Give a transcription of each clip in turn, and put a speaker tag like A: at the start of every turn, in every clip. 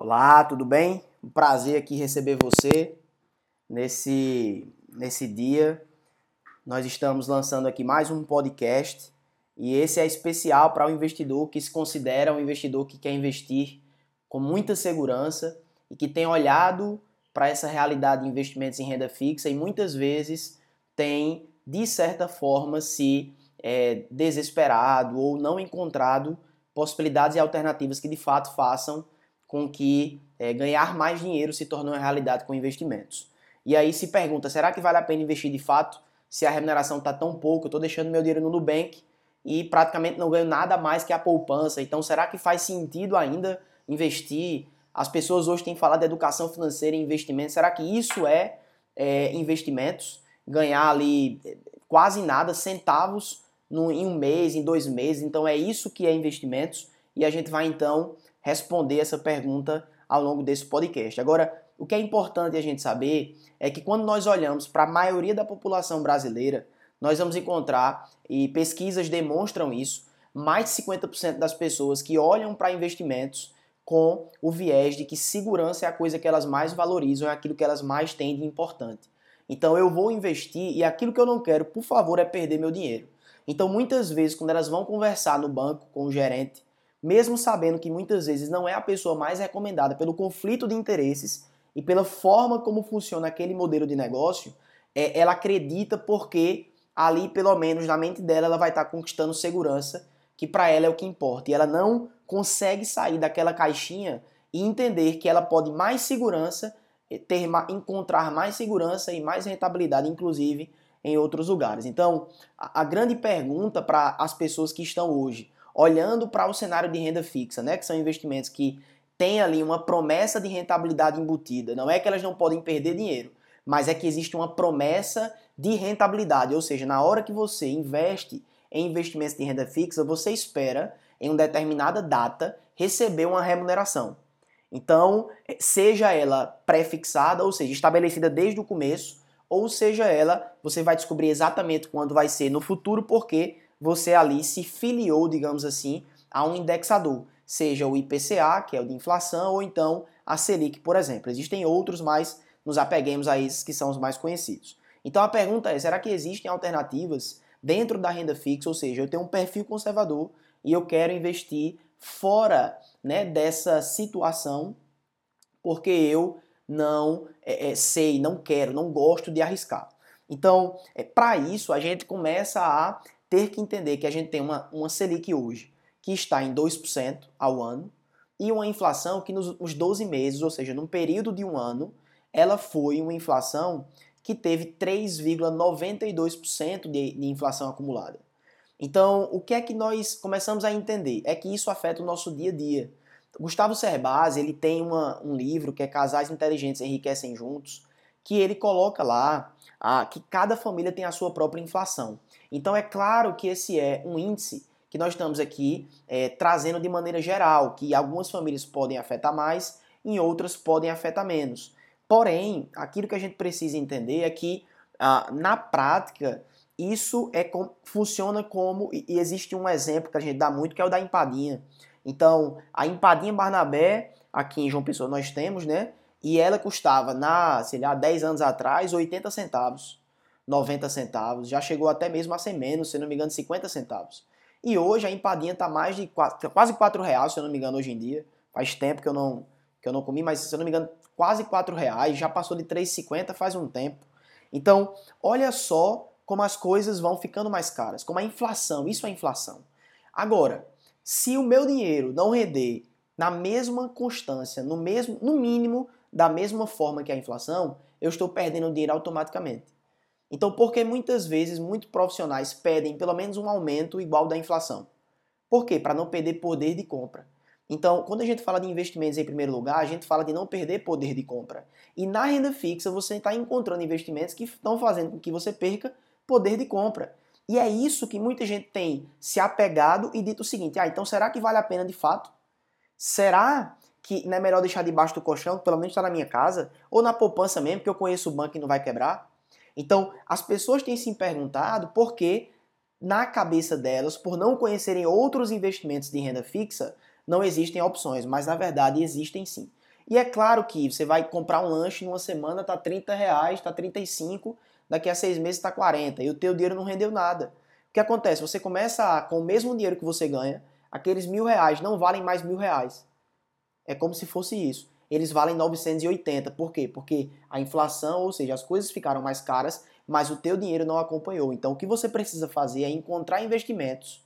A: Olá, tudo bem? Um prazer aqui receber você nesse, nesse dia. Nós estamos lançando aqui mais um podcast e esse é especial para o investidor que se considera um investidor que quer investir com muita segurança e que tem olhado para essa realidade de investimentos em renda fixa e muitas vezes tem, de certa forma, se é, desesperado ou não encontrado possibilidades e alternativas que de fato façam com que é, ganhar mais dinheiro se torne uma realidade com investimentos. E aí se pergunta, será que vale a pena investir de fato se a remuneração está tão pouco? Eu estou deixando meu dinheiro no Nubank e praticamente não ganho nada mais que a poupança. Então será que faz sentido ainda investir? As pessoas hoje têm falado de educação financeira e investimento. Será que isso é, é investimentos? Ganhar ali é, quase nada, centavos no, em um mês, em dois meses. Então é isso que é investimentos. E a gente vai então responder essa pergunta ao longo desse podcast. Agora, o que é importante a gente saber é que quando nós olhamos para a maioria da população brasileira, nós vamos encontrar, e pesquisas demonstram isso, mais de 50% das pessoas que olham para investimentos com o viés de que segurança é a coisa que elas mais valorizam, é aquilo que elas mais têm de importante. Então eu vou investir e aquilo que eu não quero, por favor, é perder meu dinheiro. Então muitas vezes, quando elas vão conversar no banco com o gerente, mesmo sabendo que muitas vezes não é a pessoa mais recomendada pelo conflito de interesses e pela forma como funciona aquele modelo de negócio, é, ela acredita porque ali, pelo menos na mente dela, ela vai estar conquistando segurança, que para ela é o que importa. E ela não consegue sair daquela caixinha e entender que ela pode mais segurança, ter, encontrar mais segurança e mais rentabilidade, inclusive em outros lugares. Então, a, a grande pergunta para as pessoas que estão hoje olhando para o cenário de renda fixa, né, que são investimentos que têm ali uma promessa de rentabilidade embutida. Não é que elas não podem perder dinheiro, mas é que existe uma promessa de rentabilidade, ou seja, na hora que você investe em investimentos de renda fixa, você espera em uma determinada data receber uma remuneração. Então, seja ela pré-fixada, ou seja, estabelecida desde o começo, ou seja ela, você vai descobrir exatamente quando vai ser no futuro, porque você ali se filiou, digamos assim, a um indexador, seja o IPCA, que é o de inflação, ou então a Selic, por exemplo. Existem outros, mas nos apeguemos a esses que são os mais conhecidos. Então a pergunta é: será que existem alternativas dentro da renda fixa? Ou seja, eu tenho um perfil conservador e eu quero investir fora né, dessa situação porque eu não é, é, sei, não quero, não gosto de arriscar. Então, é, para isso, a gente começa a ter que entender que a gente tem uma, uma Selic hoje que está em 2% ao ano e uma inflação que nos, nos 12 meses, ou seja, num período de um ano, ela foi uma inflação que teve 3,92% de, de inflação acumulada. Então, o que é que nós começamos a entender? É que isso afeta o nosso dia a dia. Gustavo Cerbasi, ele tem uma, um livro que é Casais Inteligentes Enriquecem Juntos, que ele coloca lá ah, que cada família tem a sua própria inflação. Então é claro que esse é um índice que nós estamos aqui é, trazendo de maneira geral, que algumas famílias podem afetar mais, em outras podem afetar menos. Porém, aquilo que a gente precisa entender é que ah, na prática isso é com, funciona como e existe um exemplo que a gente dá muito que é o da empadinha. Então, a empadinha Barnabé, aqui em João Pessoa nós temos, né? E ela custava, na, sei lá, 10 anos atrás, 80 centavos, 90 centavos. Já chegou até mesmo a ser menos, se não me engano, 50 centavos. E hoje a empadinha está mais de 4, quase 4 reais, se eu não me engano, hoje em dia. Faz tempo que eu não, que eu não comi, mas se eu não me engano, quase 4 reais. Já passou de 3,50 faz um tempo. Então, olha só como as coisas vão ficando mais caras, como a inflação, isso é inflação. Agora, se o meu dinheiro não render na mesma constância, no mesmo, no mínimo, da mesma forma que a inflação, eu estou perdendo dinheiro automaticamente. Então, por que muitas vezes muitos profissionais pedem pelo menos um aumento igual da inflação? Por quê? Para não perder poder de compra. Então, quando a gente fala de investimentos em primeiro lugar, a gente fala de não perder poder de compra. E na renda fixa, você está encontrando investimentos que estão fazendo com que você perca poder de compra. E é isso que muita gente tem se apegado e dito o seguinte: ah, então será que vale a pena de fato? Será que não é melhor deixar debaixo do colchão, que pelo menos está na minha casa, ou na poupança mesmo, que eu conheço o banco e não vai quebrar? Então, as pessoas têm se perguntado por que, na cabeça delas, por não conhecerem outros investimentos de renda fixa, não existem opções, mas na verdade existem sim. E é claro que você vai comprar um lanche numa semana, tá 30 reais, tá 35, daqui a seis meses tá 40, e o teu dinheiro não rendeu nada. O que acontece? Você começa a, com o mesmo dinheiro que você ganha, aqueles mil reais não valem mais mil reais. É como se fosse isso. Eles valem 980. Por quê? Porque a inflação, ou seja, as coisas ficaram mais caras, mas o teu dinheiro não acompanhou. Então, o que você precisa fazer é encontrar investimentos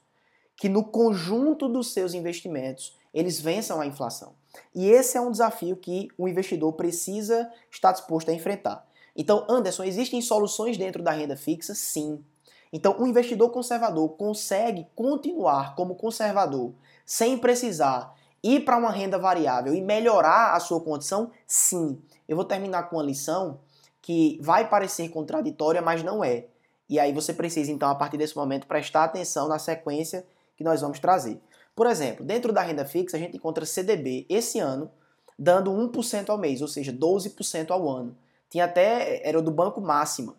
A: que no conjunto dos seus investimentos eles vençam a inflação. E esse é um desafio que o investidor precisa estar disposto a enfrentar. Então, Anderson, existem soluções dentro da renda fixa? Sim. Então, o investidor conservador consegue continuar como conservador sem precisar ir para uma renda variável e melhorar a sua condição? Sim. Eu vou terminar com uma lição que vai parecer contraditória, mas não é. E aí você precisa, então, a partir desse momento, prestar atenção na sequência que nós vamos trazer. Por exemplo, dentro da renda fixa, a gente encontra CDB esse ano dando 1% ao mês, ou seja, 12% ao ano. Tinha até, era do Banco Máxima.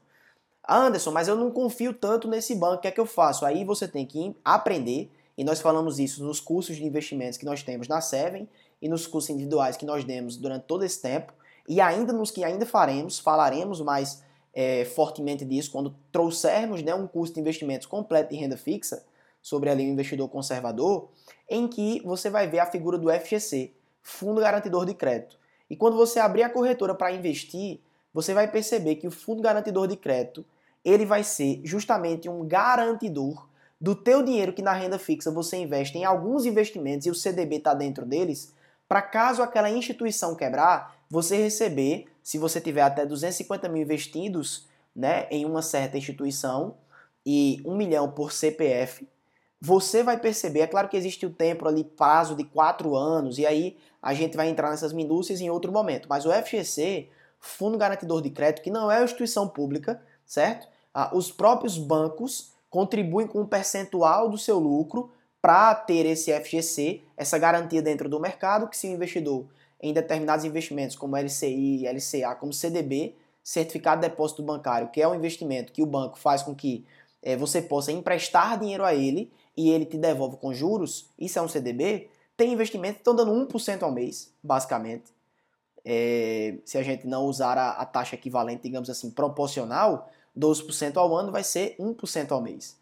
A: Anderson, mas eu não confio tanto nesse banco, o que é que eu faço? Aí você tem que aprender, e nós falamos isso nos cursos de investimentos que nós temos na Seven e nos cursos individuais que nós demos durante todo esse tempo, e ainda nos que ainda faremos, falaremos mais é, fortemente disso quando trouxermos né, um curso de investimentos completo de renda fixa, sobre ali o investidor conservador, em que você vai ver a figura do FGC, Fundo Garantidor de Crédito. E quando você abrir a corretora para investir, você vai perceber que o Fundo Garantidor de Crédito, ele vai ser justamente um garantidor do teu dinheiro que na renda fixa você investe em alguns investimentos e o CDB está dentro deles, para caso aquela instituição quebrar, você receber, se você tiver até 250 mil investidos né, em uma certa instituição e um milhão por CPF, você vai perceber, é claro que existe o tempo ali, prazo de quatro anos, e aí a gente vai entrar nessas minúcias em outro momento. Mas o FGC, Fundo Garantidor de Crédito, que não é uma instituição pública, certo? Ah, os próprios bancos contribuem com um percentual do seu lucro para ter esse FGC, essa garantia dentro do mercado, que se o investidor em determinados investimentos como LCI, LCA, como CDB, Certificado de Depósito Bancário, que é um investimento que o banco faz com que é, você possa emprestar dinheiro a ele e ele te devolve com juros, isso é um CDB, tem investimentos que estão dando 1% ao mês, basicamente. É, se a gente não usar a, a, taxa equivalente, digamos assim, proporcional, 12% ao ano vai ser 1% ao mês.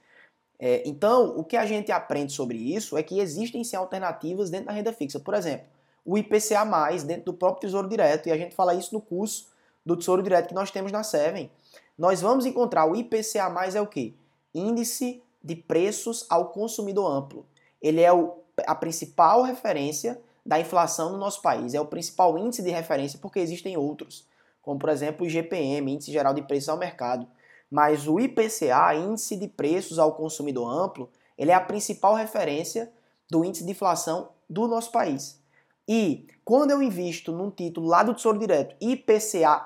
A: É, então, o que a gente aprende sobre isso é que existem sim alternativas dentro da renda fixa. Por exemplo, o IPCA, dentro do próprio Tesouro Direto, e a gente fala isso no curso do Tesouro Direto que nós temos na Seven. Nós vamos encontrar o IPCA, é o quê? Índice de preços ao consumidor amplo. Ele é o, a principal referência da inflação no nosso país, é o principal índice de referência porque existem outros, como por exemplo o IGPM, Índice Geral de Preços ao Mercado. Mas o IPCA, Índice de Preços ao Consumidor Amplo, ele é a principal referência do índice de inflação do nosso país. E quando eu invisto num título lá do Tesouro Direto IPCA+,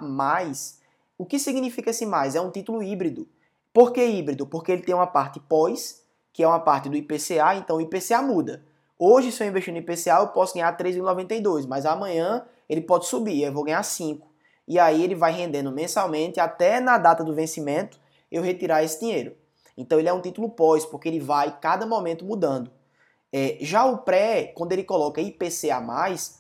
A: o que significa esse mais? É um título híbrido. Por que híbrido? Porque ele tem uma parte pós, que é uma parte do IPCA, então o IPCA muda. Hoje, se eu investir no IPCA, eu posso ganhar 3,92, mas amanhã ele pode subir, eu vou ganhar 5. E aí ele vai rendendo mensalmente até na data do vencimento eu retirar esse dinheiro. Então ele é um título pós, porque ele vai cada momento mudando. É, já o pré, quando ele coloca IPCA,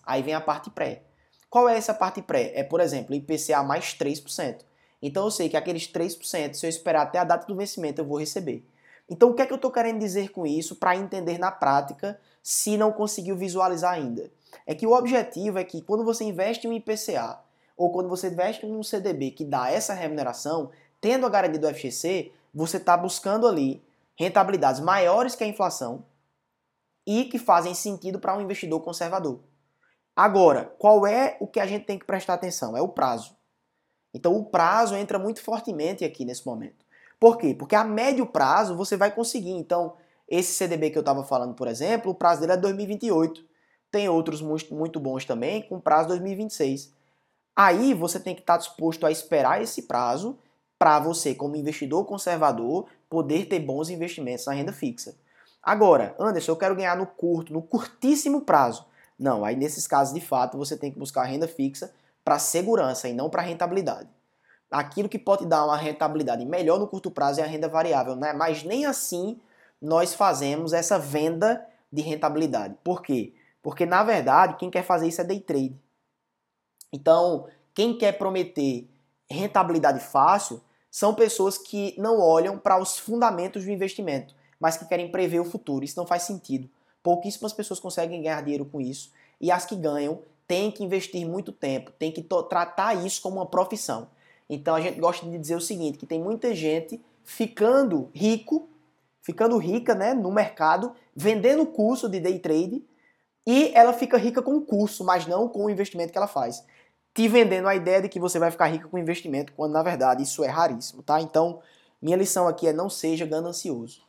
A: aí vem a parte pré. Qual é essa parte pré? É, por exemplo, IPCA mais 3%. Então eu sei que aqueles 3%, se eu esperar até a data do vencimento, eu vou receber. Então o que é que eu estou querendo dizer com isso para entender na prática, se não conseguiu visualizar ainda? É que o objetivo é que quando você investe em um IPCA ou quando você investe em um CDB que dá essa remuneração, tendo a garantia do FGC, você está buscando ali rentabilidades maiores que a inflação e que fazem sentido para um investidor conservador. Agora, qual é o que a gente tem que prestar atenção? É o prazo. Então o prazo entra muito fortemente aqui nesse momento. Por quê? Porque a médio prazo você vai conseguir. Então, esse CDB que eu estava falando, por exemplo, o prazo dele é 2028. Tem outros muito bons também, com prazo 2026. Aí você tem que estar disposto a esperar esse prazo para você, como investidor conservador, poder ter bons investimentos na renda fixa. Agora, Anderson, eu quero ganhar no curto, no curtíssimo prazo. Não, aí nesses casos, de fato, você tem que buscar renda fixa para segurança e não para rentabilidade. Aquilo que pode dar uma rentabilidade melhor no curto prazo é a renda variável, né? mas nem assim nós fazemos essa venda de rentabilidade. Por quê? Porque na verdade quem quer fazer isso é day trade. Então, quem quer prometer rentabilidade fácil são pessoas que não olham para os fundamentos do investimento, mas que querem prever o futuro. Isso não faz sentido. Pouquíssimas pessoas conseguem ganhar dinheiro com isso e as que ganham têm que investir muito tempo, têm que tratar isso como uma profissão. Então a gente gosta de dizer o seguinte, que tem muita gente ficando rico, ficando rica, né, no mercado, vendendo curso de day trade e ela fica rica com o curso, mas não com o investimento que ela faz te vendendo a ideia de que você vai ficar rico com investimento, quando na verdade isso é raríssimo, tá? Então, minha lição aqui é não seja ganancioso,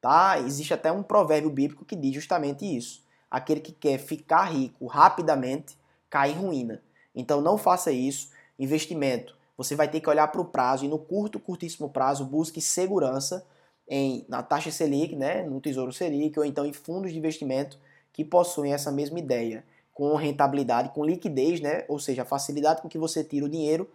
A: tá? Existe até um provérbio bíblico que diz justamente isso. Aquele que quer ficar rico rapidamente cai em ruína. Então, não faça isso. Investimento, você vai ter que olhar para o prazo e no curto, curtíssimo prazo, busque segurança em, na taxa Selic, né, no Tesouro Selic ou então em fundos de investimento que possuem essa mesma ideia com rentabilidade, com liquidez, né? ou seja, a facilidade com que você tira o dinheiro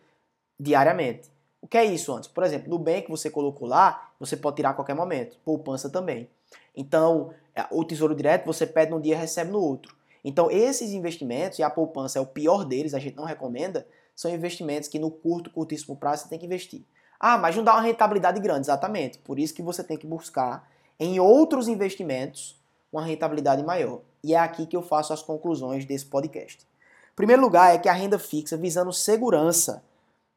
A: diariamente. O que é isso antes? Por exemplo, no bem que você colocou lá, você pode tirar a qualquer momento. Poupança também. Então, é, o tesouro direto você pede num dia e recebe no outro. Então, esses investimentos, e a poupança é o pior deles, a gente não recomenda, são investimentos que no curto, curtíssimo prazo você tem que investir. Ah, mas não dá uma rentabilidade grande, exatamente. Por isso que você tem que buscar em outros investimentos uma rentabilidade maior. E é aqui que eu faço as conclusões desse podcast. Em primeiro lugar, é que a renda fixa, visando segurança,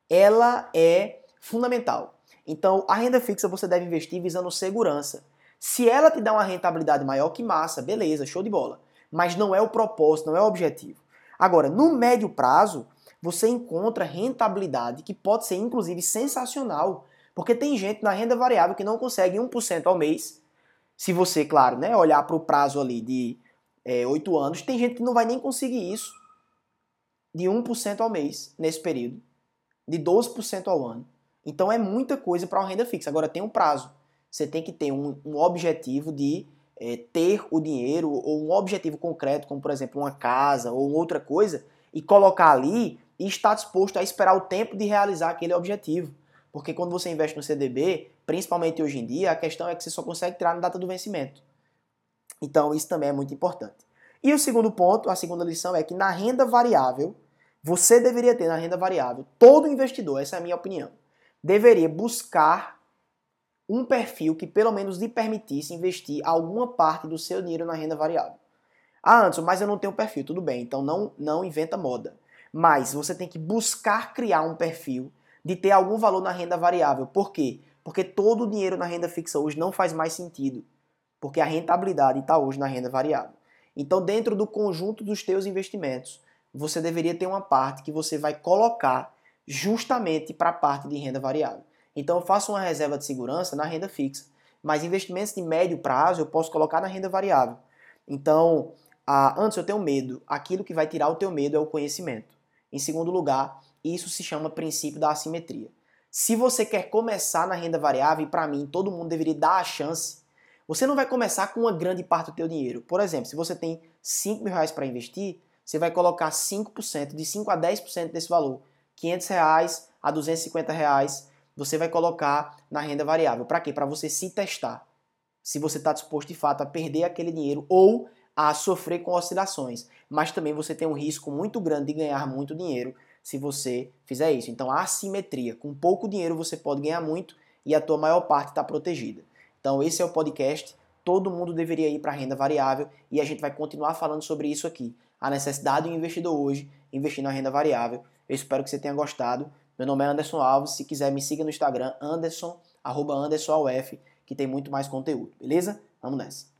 A: ela é fundamental. Então, a renda fixa você deve investir visando segurança. Se ela te dá uma rentabilidade maior, que massa, beleza, show de bola. Mas não é o propósito, não é o objetivo. Agora, no médio prazo, você encontra rentabilidade que pode ser inclusive sensacional, porque tem gente na renda variável que não consegue 1% ao mês. Se você, claro, né, olhar para o prazo ali de é, 8 anos, tem gente que não vai nem conseguir isso de 1% ao mês nesse período, de 12% ao ano. Então é muita coisa para uma renda fixa. Agora tem um prazo. Você tem que ter um, um objetivo de é, ter o dinheiro ou um objetivo concreto, como por exemplo uma casa ou outra coisa, e colocar ali e estar disposto a esperar o tempo de realizar aquele objetivo. Porque quando você investe no CDB, principalmente hoje em dia, a questão é que você só consegue tirar na data do vencimento. Então, isso também é muito importante. E o segundo ponto, a segunda lição é que na renda variável, você deveria ter na renda variável, todo investidor, essa é a minha opinião, deveria buscar um perfil que pelo menos lhe permitisse investir alguma parte do seu dinheiro na renda variável. Ah, Anderson, mas eu não tenho perfil, tudo bem, então não, não inventa moda. Mas você tem que buscar criar um perfil de ter algum valor na renda variável. Por quê? Porque todo o dinheiro na renda fixa hoje não faz mais sentido porque a rentabilidade está hoje na renda variável. Então, dentro do conjunto dos teus investimentos, você deveria ter uma parte que você vai colocar justamente para a parte de renda variável. Então, eu faço uma reserva de segurança na renda fixa, mas investimentos de médio prazo eu posso colocar na renda variável. Então, antes eu tenho medo. Aquilo que vai tirar o teu medo é o conhecimento. Em segundo lugar, isso se chama princípio da assimetria. Se você quer começar na renda variável, e para mim todo mundo deveria dar a chance você não vai começar com uma grande parte do teu dinheiro. Por exemplo, se você tem 5 mil reais para investir, você vai colocar 5%, de 5 a 10% desse valor. 500 reais a 250 reais, você vai colocar na renda variável. Para quê? Para você se testar. Se você está disposto de fato a perder aquele dinheiro ou a sofrer com oscilações. Mas também você tem um risco muito grande de ganhar muito dinheiro se você fizer isso. Então, a assimetria. Com pouco dinheiro você pode ganhar muito e a tua maior parte está protegida. Então, esse é o podcast. Todo mundo deveria ir para a renda variável e a gente vai continuar falando sobre isso aqui. A necessidade do investidor hoje investir na renda variável. Eu espero que você tenha gostado. Meu nome é Anderson Alves. Se quiser, me siga no Instagram, Anderson, arroba AndersonAuf, que tem muito mais conteúdo, beleza? Vamos nessa.